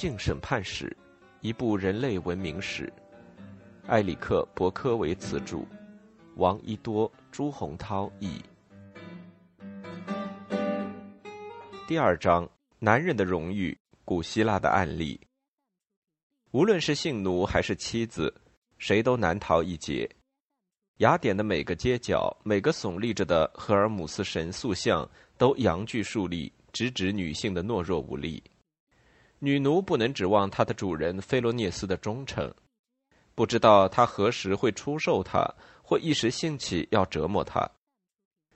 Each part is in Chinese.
性审判史》，一部人类文明史。埃里克·伯科维茨著，王一多、朱洪涛译。第二章：男人的荣誉。古希腊的案例。无论是性奴还是妻子，谁都难逃一劫。雅典的每个街角，每个耸立着的赫尔姆斯神塑像，都阳具竖立，直指女性的懦弱无力。女奴不能指望她的主人菲罗涅斯的忠诚，不知道他何时会出售她，或一时兴起要折磨她。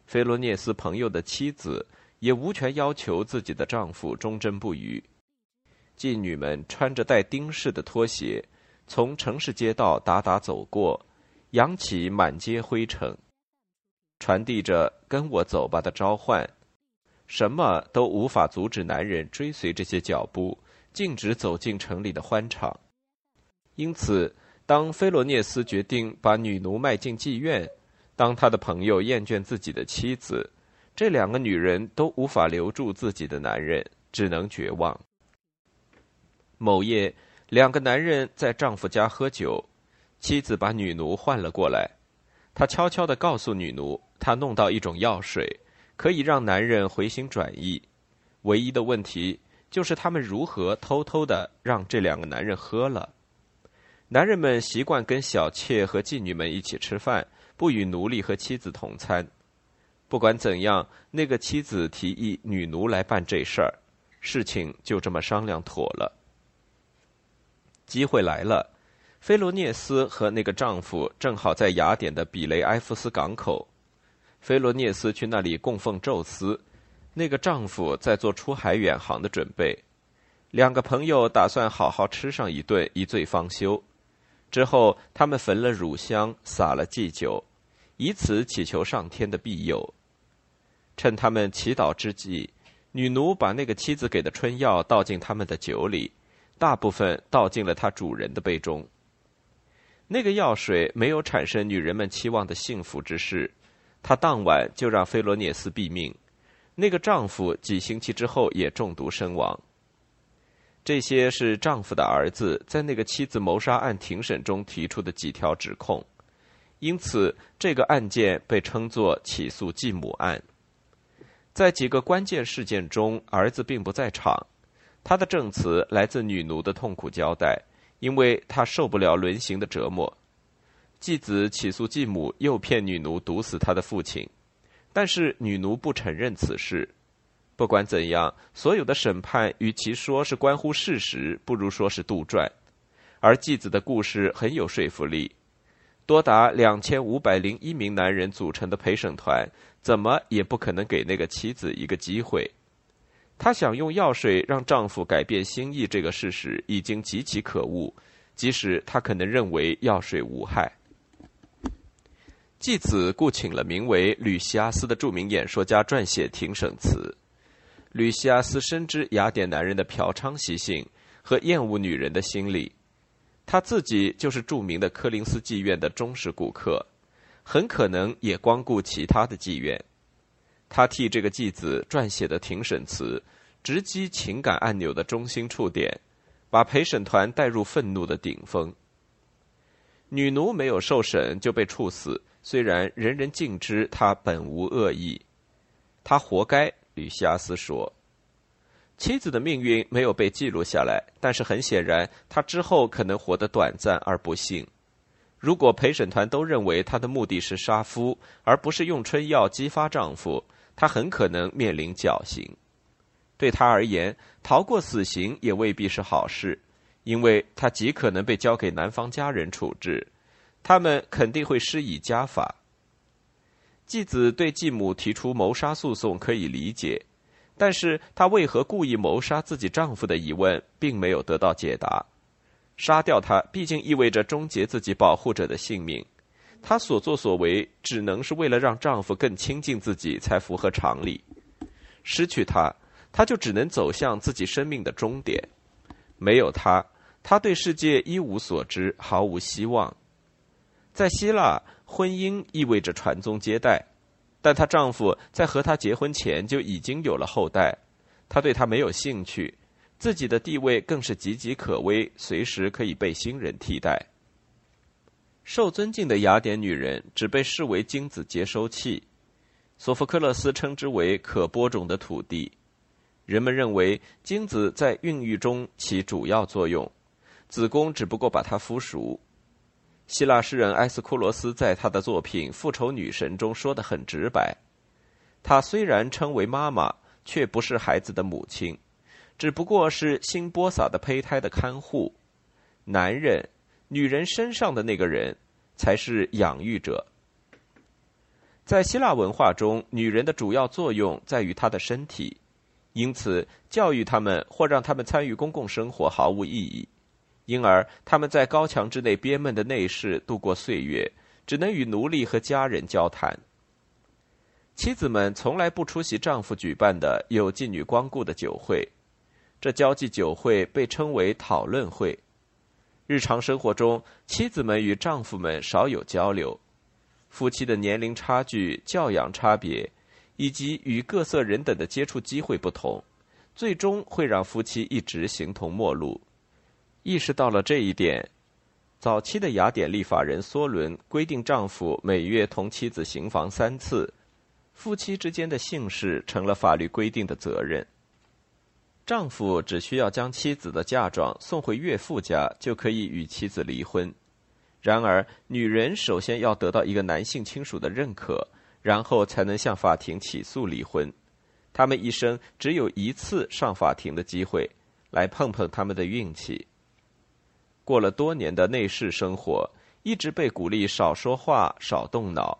菲罗涅斯朋友的妻子也无权要求自己的丈夫忠贞不渝。妓女们穿着带钉饰的拖鞋，从城市街道打打走过，扬起满街灰尘，传递着“跟我走吧”的召唤。什么都无法阻止男人追随这些脚步，径直走进城里的欢场。因此，当菲罗涅斯决定把女奴卖进妓院，当他的朋友厌倦自己的妻子，这两个女人都无法留住自己的男人，只能绝望。某夜，两个男人在丈夫家喝酒，妻子把女奴唤了过来。她悄悄地告诉女奴，她弄到一种药水，可以让男人回心转意。唯一的问题就是他们如何偷偷的让这两个男人喝了。男人们习惯跟小妾和妓女们一起吃饭，不与奴隶和妻子同餐。不管怎样，那个妻子提议女奴来办这事儿，事情就这么商量妥了。机会来了，菲罗涅斯和那个丈夫正好在雅典的比雷埃夫斯港口。菲罗涅斯去那里供奉宙斯，那个丈夫在做出海远航的准备。两个朋友打算好好吃上一顿，一醉方休。之后，他们焚了乳香，洒了祭酒，以此祈求上天的庇佑。趁他们祈祷之际，女奴把那个妻子给的春药倒进他们的酒里。大部分倒进了他主人的杯中。那个药水没有产生女人们期望的幸福之事，他当晚就让菲罗涅斯毙命。那个丈夫几星期之后也中毒身亡。这些是丈夫的儿子在那个妻子谋杀案庭审中提出的几条指控，因此这个案件被称作起诉继母案。在几个关键事件中，儿子并不在场。他的证词来自女奴的痛苦交代，因为他受不了轮刑的折磨。继子起诉继母诱骗女奴毒死他的父亲，但是女奴不承认此事。不管怎样，所有的审判与其说是关乎事实，不如说是杜撰。而继子的故事很有说服力。多达两千五百零一名男人组成的陪审团，怎么也不可能给那个妻子一个机会。她想用药水让丈夫改变心意，这个事实已经极其可恶，即使她可能认为药水无害。继子雇请了名为吕西阿斯的著名演说家撰写庭审词。吕西阿斯深知雅典男人的嫖娼习性和厌恶女人的心理，他自己就是著名的柯林斯妓院的忠实顾客，很可能也光顾其他的妓院。他替这个继子撰写的庭审词，直击情感按钮的中心触点，把陪审团带入愤怒的顶峰。女奴没有受审就被处死，虽然人人尽知他本无恶意，他活该。吕西阿斯说：“妻子的命运没有被记录下来，但是很显然，她之后可能活得短暂而不幸。如果陪审团都认为她的目的是杀夫，而不是用春药激发丈夫。”他很可能面临绞刑，对他而言，逃过死刑也未必是好事，因为他极可能被交给男方家人处置，他们肯定会施以家法。继子对继母提出谋杀诉讼可以理解，但是她为何故意谋杀自己丈夫的疑问并没有得到解答。杀掉他毕竟意味着终结自己保护者的性命。她所作所为只能是为了让丈夫更亲近自己，才符合常理。失去他，她就只能走向自己生命的终点。没有他，她对世界一无所知，毫无希望。在希腊，婚姻意味着传宗接代，但她丈夫在和她结婚前就已经有了后代，她对他没有兴趣，自己的地位更是岌岌可危，随时可以被新人替代。受尊敬的雅典女人只被视为精子接收器，索福克勒斯称之为可播种的土地。人们认为精子在孕育中起主要作用，子宫只不过把它孵熟。希腊诗人埃斯库罗斯在他的作品《复仇女神》中说的很直白：她虽然称为妈妈，却不是孩子的母亲，只不过是新播撒的胚胎的看护。男人、女人身上的那个人，才是养育者。在希腊文化中，女人的主要作用在于她的身体。因此，教育他们或让他们参与公共生活毫无意义，因而他们在高墙之内憋闷的内室度过岁月，只能与奴隶和家人交谈。妻子们从来不出席丈夫举办的有妓女光顾的酒会，这交际酒会被称为讨论会。日常生活中，妻子们与丈夫们少有交流，夫妻的年龄差距、教养差别。以及与各色人等的接触机会不同，最终会让夫妻一直形同陌路。意识到了这一点，早期的雅典立法人梭伦规定，丈夫每月同妻子行房三次，夫妻之间的姓氏成了法律规定的责任。丈夫只需要将妻子的嫁妆送回岳父家，就可以与妻子离婚。然而，女人首先要得到一个男性亲属的认可。然后才能向法庭起诉离婚，他们一生只有一次上法庭的机会，来碰碰他们的运气。过了多年的内侍生活，一直被鼓励少说话、少动脑，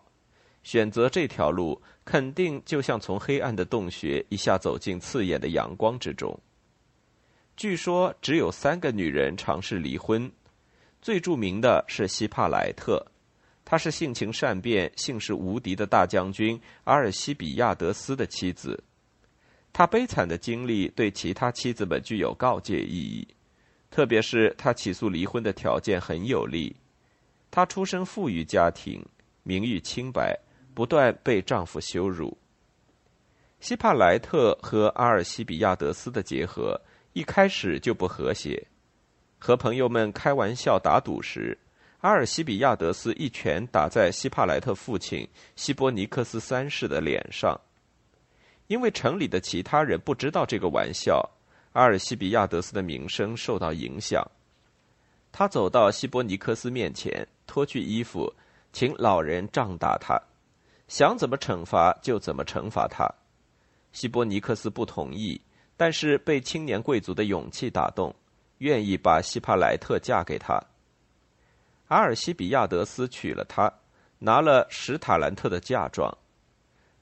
选择这条路，肯定就像从黑暗的洞穴一下走进刺眼的阳光之中。据说只有三个女人尝试离婚，最著名的是希帕莱特。她是性情善变、性势无敌的大将军阿尔西比亚德斯的妻子。他悲惨的经历对其他妻子们具有告诫意义，特别是他起诉离婚的条件很有利。她出身富裕家庭，名誉清白，不断被丈夫羞辱。希帕莱特和阿尔西比亚德斯的结合一开始就不和谐，和朋友们开玩笑打赌时。阿尔西比亚德斯一拳打在希帕莱特父亲希波尼克斯三世的脸上，因为城里的其他人不知道这个玩笑，阿尔西比亚德斯的名声受到影响。他走到希波尼克斯面前，脱去衣服，请老人杖打他，想怎么惩罚就怎么惩罚他。希波尼克斯不同意，但是被青年贵族的勇气打动，愿意把希帕莱特嫁给他。阿尔西比亚德斯娶了她，拿了史塔兰特的嫁妆。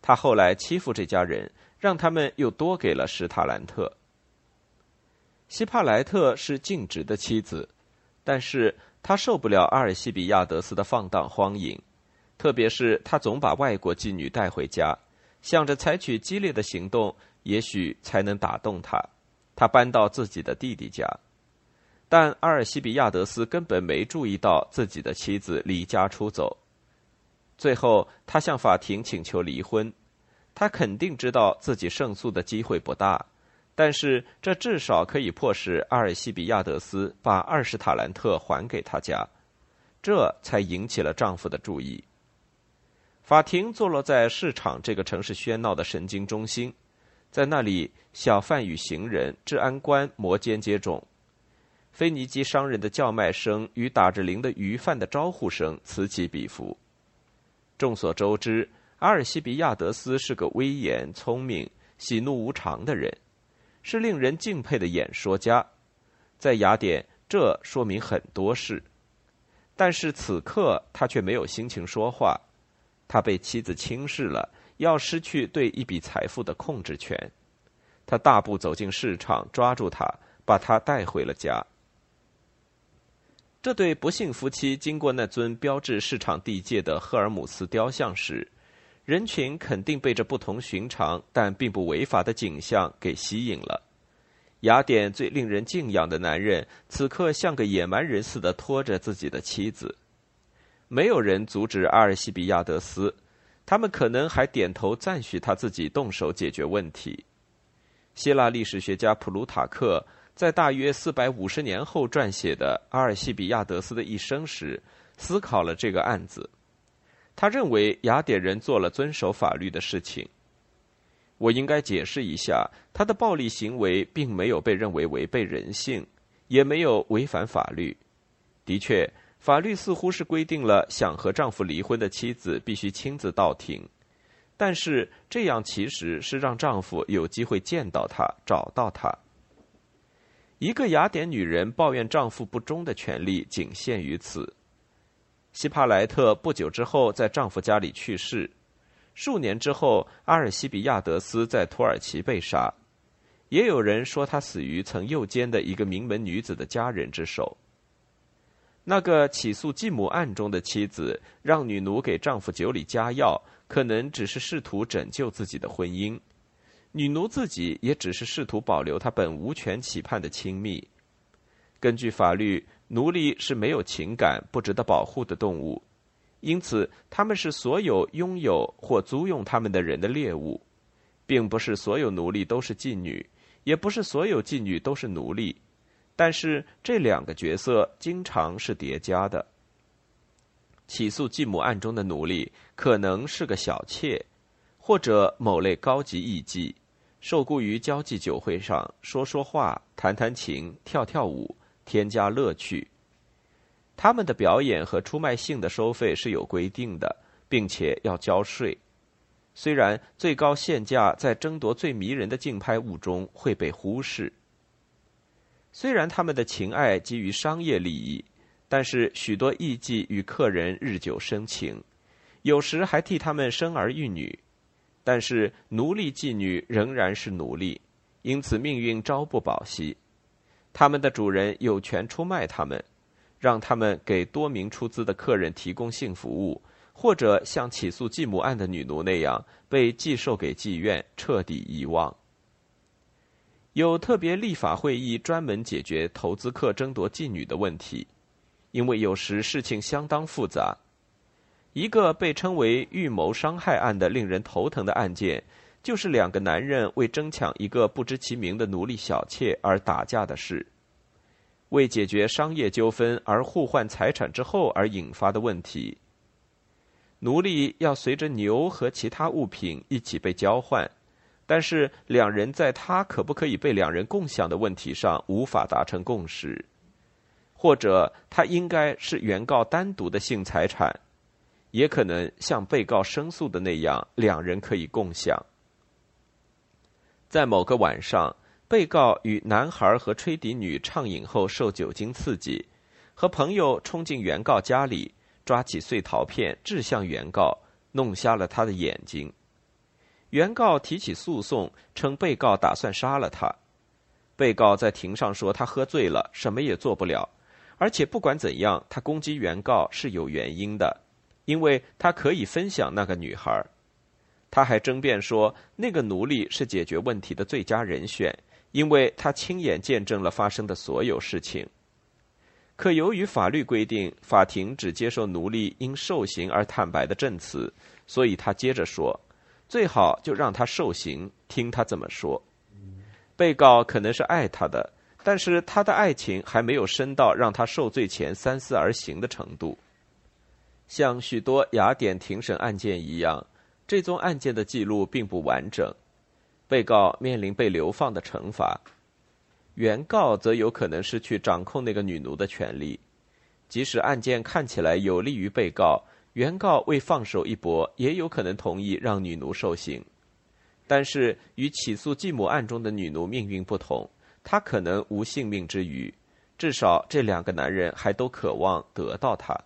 他后来欺负这家人，让他们又多给了史塔兰特。希帕莱特是尽职的妻子，但是她受不了阿尔西比亚德斯的放荡荒淫，特别是他总把外国妓女带回家，想着采取激烈的行动，也许才能打动他。他搬到自己的弟弟家。但阿尔西比亚德斯根本没注意到自己的妻子离家出走，最后他向法庭请求离婚。他肯定知道自己胜诉的机会不大，但是这至少可以迫使阿尔西比亚德斯把二十塔兰特还给他家，这才引起了丈夫的注意。法庭坐落在市场这个城市喧闹的神经中心，在那里，小贩与行人、治安官摩肩接踵。腓尼基商人的叫卖声与打着铃的鱼贩的招呼声此起彼伏。众所周知，阿尔西比亚德斯是个威严、聪明、喜怒无常的人，是令人敬佩的演说家。在雅典，这说明很多事。但是此刻他却没有心情说话，他被妻子轻视了，要失去对一笔财富的控制权。他大步走进市场，抓住他，把他带回了家。这对不幸夫妻经过那尊标志市场地界的赫尔姆斯雕像时，人群肯定被这不同寻常但并不违法的景象给吸引了。雅典最令人敬仰的男人此刻像个野蛮人似的拖着自己的妻子，没有人阻止阿尔西比亚德斯，他们可能还点头赞许他自己动手解决问题。希腊历史学家普鲁塔克。在大约四百五十年后撰写的《阿尔西比亚德斯的一生》时，思考了这个案子。他认为雅典人做了遵守法律的事情。我应该解释一下，他的暴力行为并没有被认为违背人性，也没有违反法律。的确，法律似乎是规定了想和丈夫离婚的妻子必须亲自到庭，但是这样其实是让丈夫有机会见到她、找到她。一个雅典女人抱怨丈夫不忠的权利仅限于此。希帕莱特不久之后在丈夫家里去世，数年之后，阿尔西比亚德斯在土耳其被杀，也有人说他死于曾诱奸的一个名门女子的家人之手。那个起诉继母案中的妻子让女奴给丈夫酒里加药，可能只是试图拯救自己的婚姻，女奴自己也只是试图保留她本无权期盼的亲密。根据法律。奴隶是没有情感、不值得保护的动物，因此他们是所有拥有或租用他们的人的猎物，并不是所有奴隶都是妓女，也不是所有妓女都是奴隶。但是这两个角色经常是叠加的。起诉继母案中的奴隶可能是个小妾，或者某类高级艺妓，受雇于交际酒会上说说话、弹弹琴、跳跳舞。添加乐趣。他们的表演和出卖性的收费是有规定的，并且要交税。虽然最高限价在争夺最迷人的竞拍物中会被忽视。虽然他们的情爱基于商业利益，但是许多艺妓与客人日久生情，有时还替他们生儿育女。但是奴隶妓女仍然是奴隶，因此命运朝不保夕。他们的主人有权出卖他们，让他们给多名出资的客人提供性服务，或者像起诉继母案的女奴那样被寄售给妓院，彻底遗忘。有特别立法会议专门解决投资客争夺妓女的问题，因为有时事情相当复杂。一个被称为预谋伤害案的令人头疼的案件。就是两个男人为争抢一个不知其名的奴隶小妾而打架的事，为解决商业纠纷而互换财产之后而引发的问题。奴隶要随着牛和其他物品一起被交换，但是两人在他可不可以被两人共享的问题上无法达成共识，或者他应该是原告单独的性财产，也可能像被告申诉的那样，两人可以共享。在某个晚上，被告与男孩和吹笛女畅饮后受酒精刺激，和朋友冲进原告家里，抓起碎陶片掷向原告，弄瞎了他的眼睛。原告提起诉讼，称被告打算杀了他。被告在庭上说他喝醉了，什么也做不了，而且不管怎样，他攻击原告是有原因的，因为他可以分享那个女孩。他还争辩说，那个奴隶是解决问题的最佳人选，因为他亲眼见证了发生的所有事情。可由于法律规定，法庭只接受奴隶因受刑而坦白的证词，所以他接着说：“最好就让他受刑，听他怎么说。”被告可能是爱他的，但是他的爱情还没有深到让他受罪前三思而行的程度。像许多雅典庭审案件一样。这宗案件的记录并不完整，被告面临被流放的惩罚，原告则有可能失去掌控那个女奴的权利。即使案件看起来有利于被告，原告为放手一搏，也有可能同意让女奴受刑。但是与起诉继母案中的女奴命运不同，她可能无性命之余，至少这两个男人还都渴望得到她。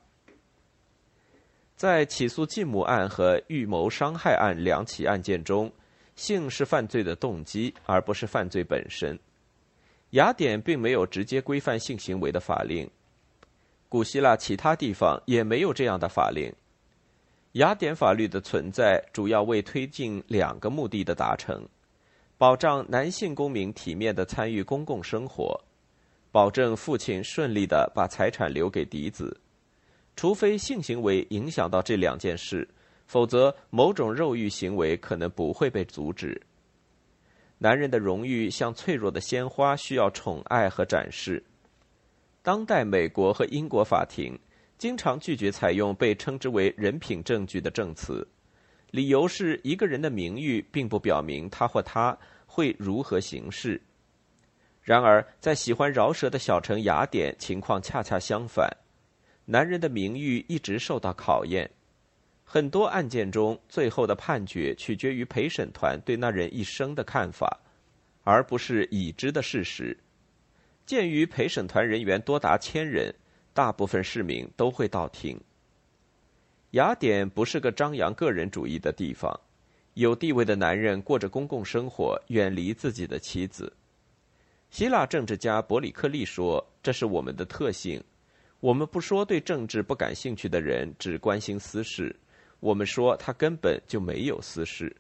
在起诉继母案和预谋伤害案两起案件中，性是犯罪的动机，而不是犯罪本身。雅典并没有直接规范性行为的法令，古希腊其他地方也没有这样的法令。雅典法律的存在主要为推进两个目的的达成：保障男性公民体面的参与公共生活，保证父亲顺利的把财产留给嫡子。除非性行为影响到这两件事，否则某种肉欲行为可能不会被阻止。男人的荣誉像脆弱的鲜花，需要宠爱和展示。当代美国和英国法庭经常拒绝采用被称之为人品证据的证词，理由是一个人的名誉并不表明他或她会如何行事。然而，在喜欢饶舌的小城雅典，情况恰恰相反，男人的名誉一直受到考验。很多案件中，最后的判决取决于陪审团对那人一生的看法，而不是已知的事实。鉴于陪审团人员多达千人，大部分市民都会到庭。雅典不是个张扬个人主义的地方，有地位的男人过着公共生活，远离自己的妻子。希腊政治家伯里克利说：“这是我们的特性，我们不说对政治不感兴趣的人只关心私事。”我们说他根本就没有私事。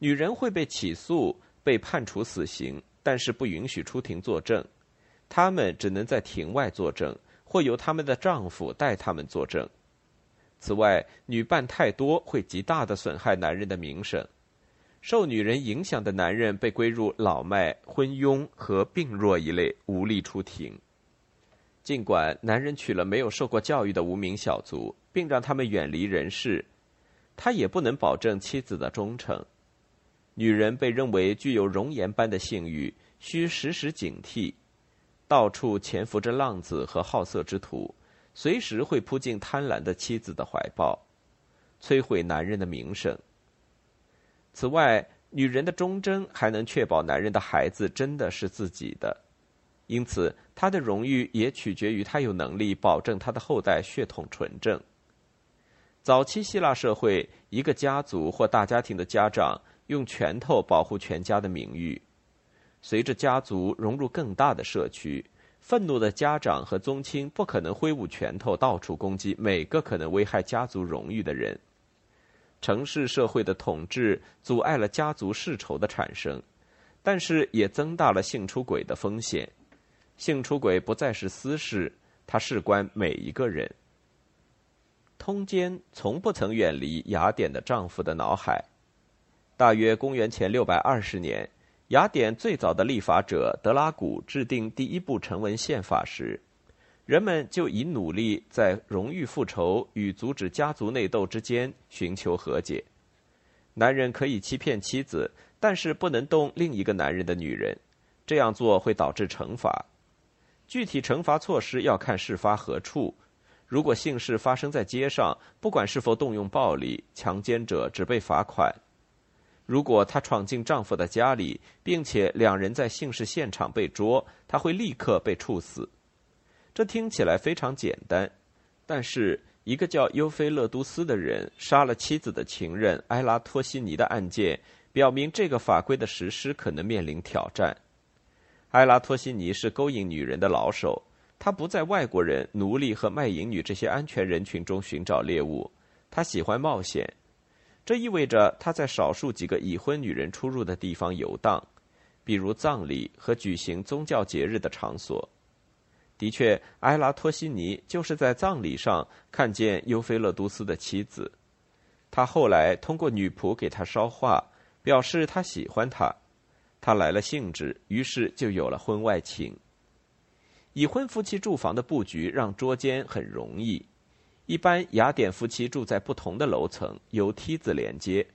女人会被起诉、被判处死刑，但是不允许出庭作证，她们只能在庭外作证，或由他们的丈夫代他们作证。此外，女伴太多会极大的损害男人的名声。受女人影响的男人被归入老迈、昏庸和病弱一类，无力出庭。尽管男人娶了没有受过教育的无名小卒。并让他们远离人世，他也不能保证妻子的忠诚。女人被认为具有容颜般的性欲，需时时警惕。到处潜伏着浪子和好色之徒，随时会扑进贪婪的妻子的怀抱，摧毁男人的名声。此外，女人的忠贞还能确保男人的孩子真的是自己的。因此，他的荣誉也取决于他有能力保证他的后代血统纯正。早期希腊社会，一个家族或大家庭的家长用拳头保护全家的名誉。随着家族融入更大的社区，愤怒的家长和宗亲不可能挥舞拳头到处攻击每个可能危害家族荣誉的人。城市社会的统治阻碍了家族世仇的产生，但是也增大了性出轨的风险。性出轨不再是私事，它事关每一个人。通奸从不曾远离雅典的丈夫的脑海。大约公元前六百二十年，雅典最早的立法者德拉古制定第一部成文宪法时，人们就以努力在荣誉复仇与阻止家族内斗之间寻求和解。男人可以欺骗妻子，但是不能动另一个男人的女人，这样做会导致惩罚。具体惩罚措施要看事发何处。如果性事发生在街上，不管是否动用暴力，强奸者只被罚款；如果他闯进丈夫的家里，并且两人在性事现场被捉，他会立刻被处死。这听起来非常简单，但是一个叫尤菲勒都斯的人杀了妻子的情人埃拉托西尼的案件，表明这个法规的实施可能面临挑战。埃拉托西尼是勾引女人的老手。他不在外国人、奴隶和卖淫女这些安全人群中寻找猎物，他喜欢冒险。这意味着他在少数几个已婚女人出入的地方游荡，比如葬礼和举行宗教节日的场所。的确，埃拉托西尼就是在葬礼上看见尤菲勒都斯的妻子。他后来通过女仆给他捎话，表示他喜欢她。他来了兴致，于是就有了婚外情。已婚夫妻住房的布局让捉奸很容易。一般雅典夫妻住在不同的楼层，由梯子连接。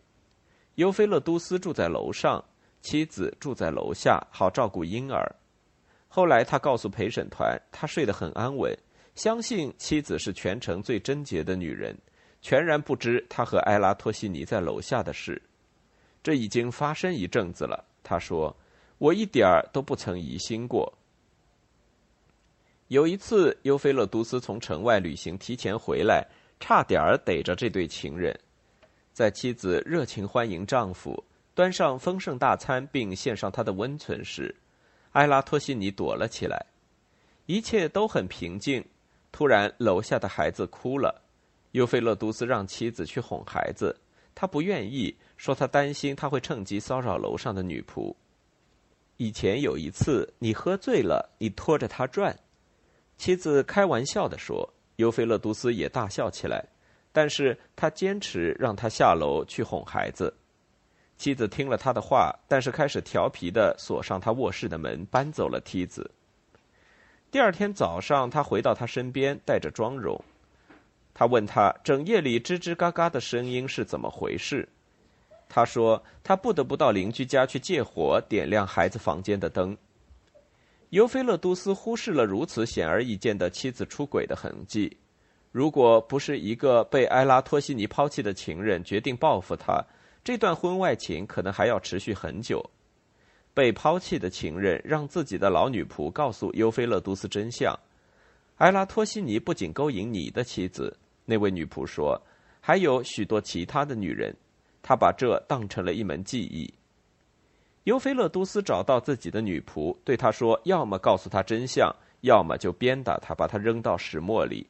尤菲勒都斯住在楼上，妻子住在楼下，好照顾婴儿。后来他告诉陪审团，他睡得很安稳，相信妻子是全城最贞洁的女人，全然不知他和埃拉托西尼在楼下的事。这已经发生一阵子了，他说：“我一点儿都不曾疑心过。”有一次，尤菲勒都斯从城外旅行提前回来，差点儿逮着这对情人。在妻子热情欢迎丈夫、端上丰盛大餐并献上他的温存时，埃拉托西尼躲了起来。一切都很平静。突然，楼下的孩子哭了。尤菲勒都斯让妻子去哄孩子，他不愿意，说他担心他会趁机骚扰楼上的女仆。以前有一次，你喝醉了，你拖着他转。妻子开玩笑地说：“尤菲勒都斯也大笑起来，但是他坚持让他下楼去哄孩子。妻子听了他的话，但是开始调皮的锁上他卧室的门，搬走了梯子。第二天早上，他回到他身边，带着妆容。他问他整夜里吱吱嘎嘎的声音是怎么回事。他说他不得不到邻居家去借火，点亮孩子房间的灯。尤菲勒都斯忽视了如此显而易见的妻子出轨的痕迹。如果不是一个被埃拉托西尼抛弃的情人决定报复他，这段婚外情可能还要持续很久。被抛弃的情人让自己的老女仆告诉尤菲勒都斯真相：埃拉托西尼不仅勾引你的妻子，那位女仆说，还有许多其他的女人。他把这当成了一门技艺。尤菲勒都斯找到自己的女仆，对她说：“要么告诉他真相，要么就鞭打他，把他扔到石磨里。”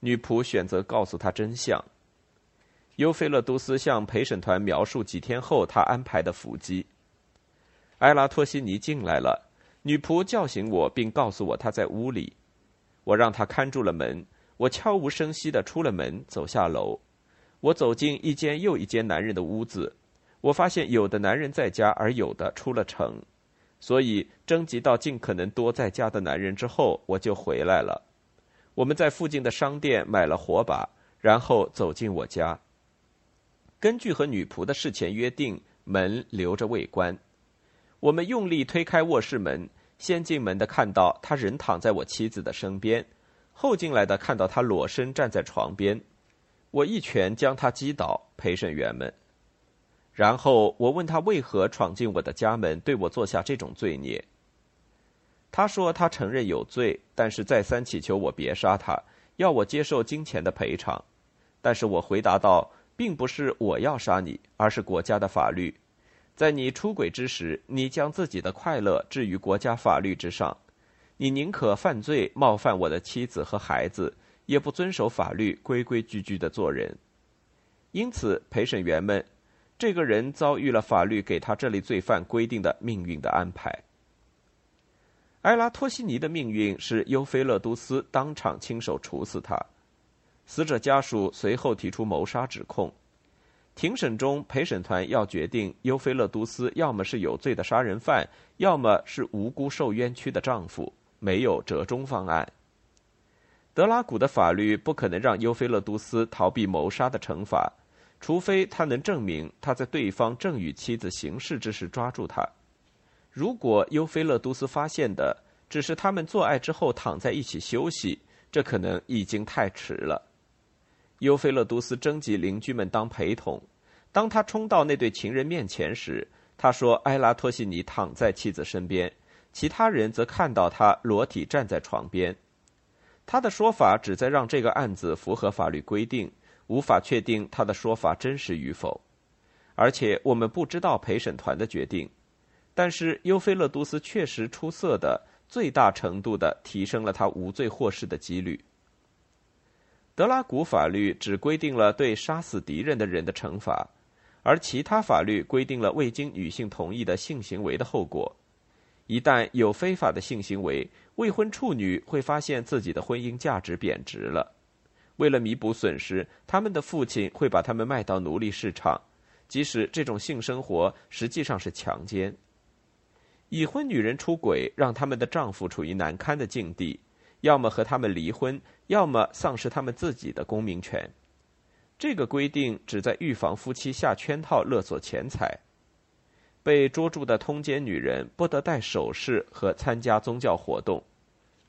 女仆选择告诉他真相。尤菲勒都斯向陪审团描述几天后他安排的伏击。埃拉托西尼进来了，女仆叫醒我，并告诉我他在屋里。我让他看住了门，我悄无声息地出了门，走下楼。我走进一间又一间男人的屋子，我发现有的男人在家，而有的出了城，所以征集到尽可能多在家的男人之后，我就回来了。我们在附近的商店买了火把，然后走进我家。根据和女仆的事前约定，门留着未关。我们用力推开卧室门，先进门的看到他人躺在我妻子的身边，后进来的看到他裸身站在床边。我一拳将他击倒。陪审员们，然后我问他为何闯进我的家门，对我做下这种罪孽。他说他承认有罪，但是再三祈求我别杀他，要我接受金钱的赔偿。但是我回答道，并不是我要杀你，而是国家的法律。在你出轨之时，你将自己的快乐置于国家法律之上，你宁可犯罪冒犯我的妻子和孩子，也不遵守法律，规规矩矩的做人。因此，陪审员们，这个人遭遇了法律给他这类罪犯规定的命运的安排。埃拉托西尼的命运是尤菲勒都斯当场亲手处死他，死者家属随后提出谋杀指控。庭审中，陪审团要决定尤菲勒都斯要么是有罪的杀人犯，要么是无辜受冤屈的丈夫，没有折中方案。德拉古的法律不可能让尤菲勒都斯逃避谋杀的惩罚，除非他能证明他在对方正与妻子行事之时抓住他。如果尤菲勒都斯发现的只是他们做爱之后躺在一起休息，这可能已经太迟了。尤菲勒都斯征集邻居们当陪同，当他冲到那对情人面前时，他说：“埃拉托西尼躺在妻子身边，其他人则看到他裸体站在床边。”他的说法旨在让这个案子符合法律规定，无法确定他的说法真实与否。而且我们不知道陪审团的决定。但是尤菲勒都斯确实出色的最大程度的提升了他无罪获释的几率。德拉古法律只规定了对杀死敌人的人的惩罚，而其他法律规定了未经女性同意的性行为的后果。一旦有非法的性行为，未婚处女会发现自己的婚姻价值贬值了。为了弥补损失，他们的父亲会把他们卖到奴隶市场，即使这种性生活实际上是强奸。已婚女人出轨，让他们的丈夫处于难堪的境地，要么和他们离婚，要么丧失他们自己的公民权。这个规定旨在预防夫妻下圈套勒索钱财。被捉住的通奸女人不得戴首饰和参加宗教活动。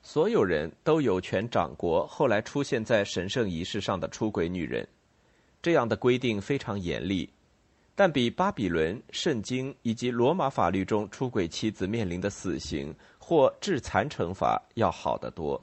所有人都有权掌国后来出现在神圣仪式上的出轨女人。这样的规定非常严厉。但比巴比伦、圣经以及罗马法律中出轨妻子面临的死刑或致残惩罚要好得多。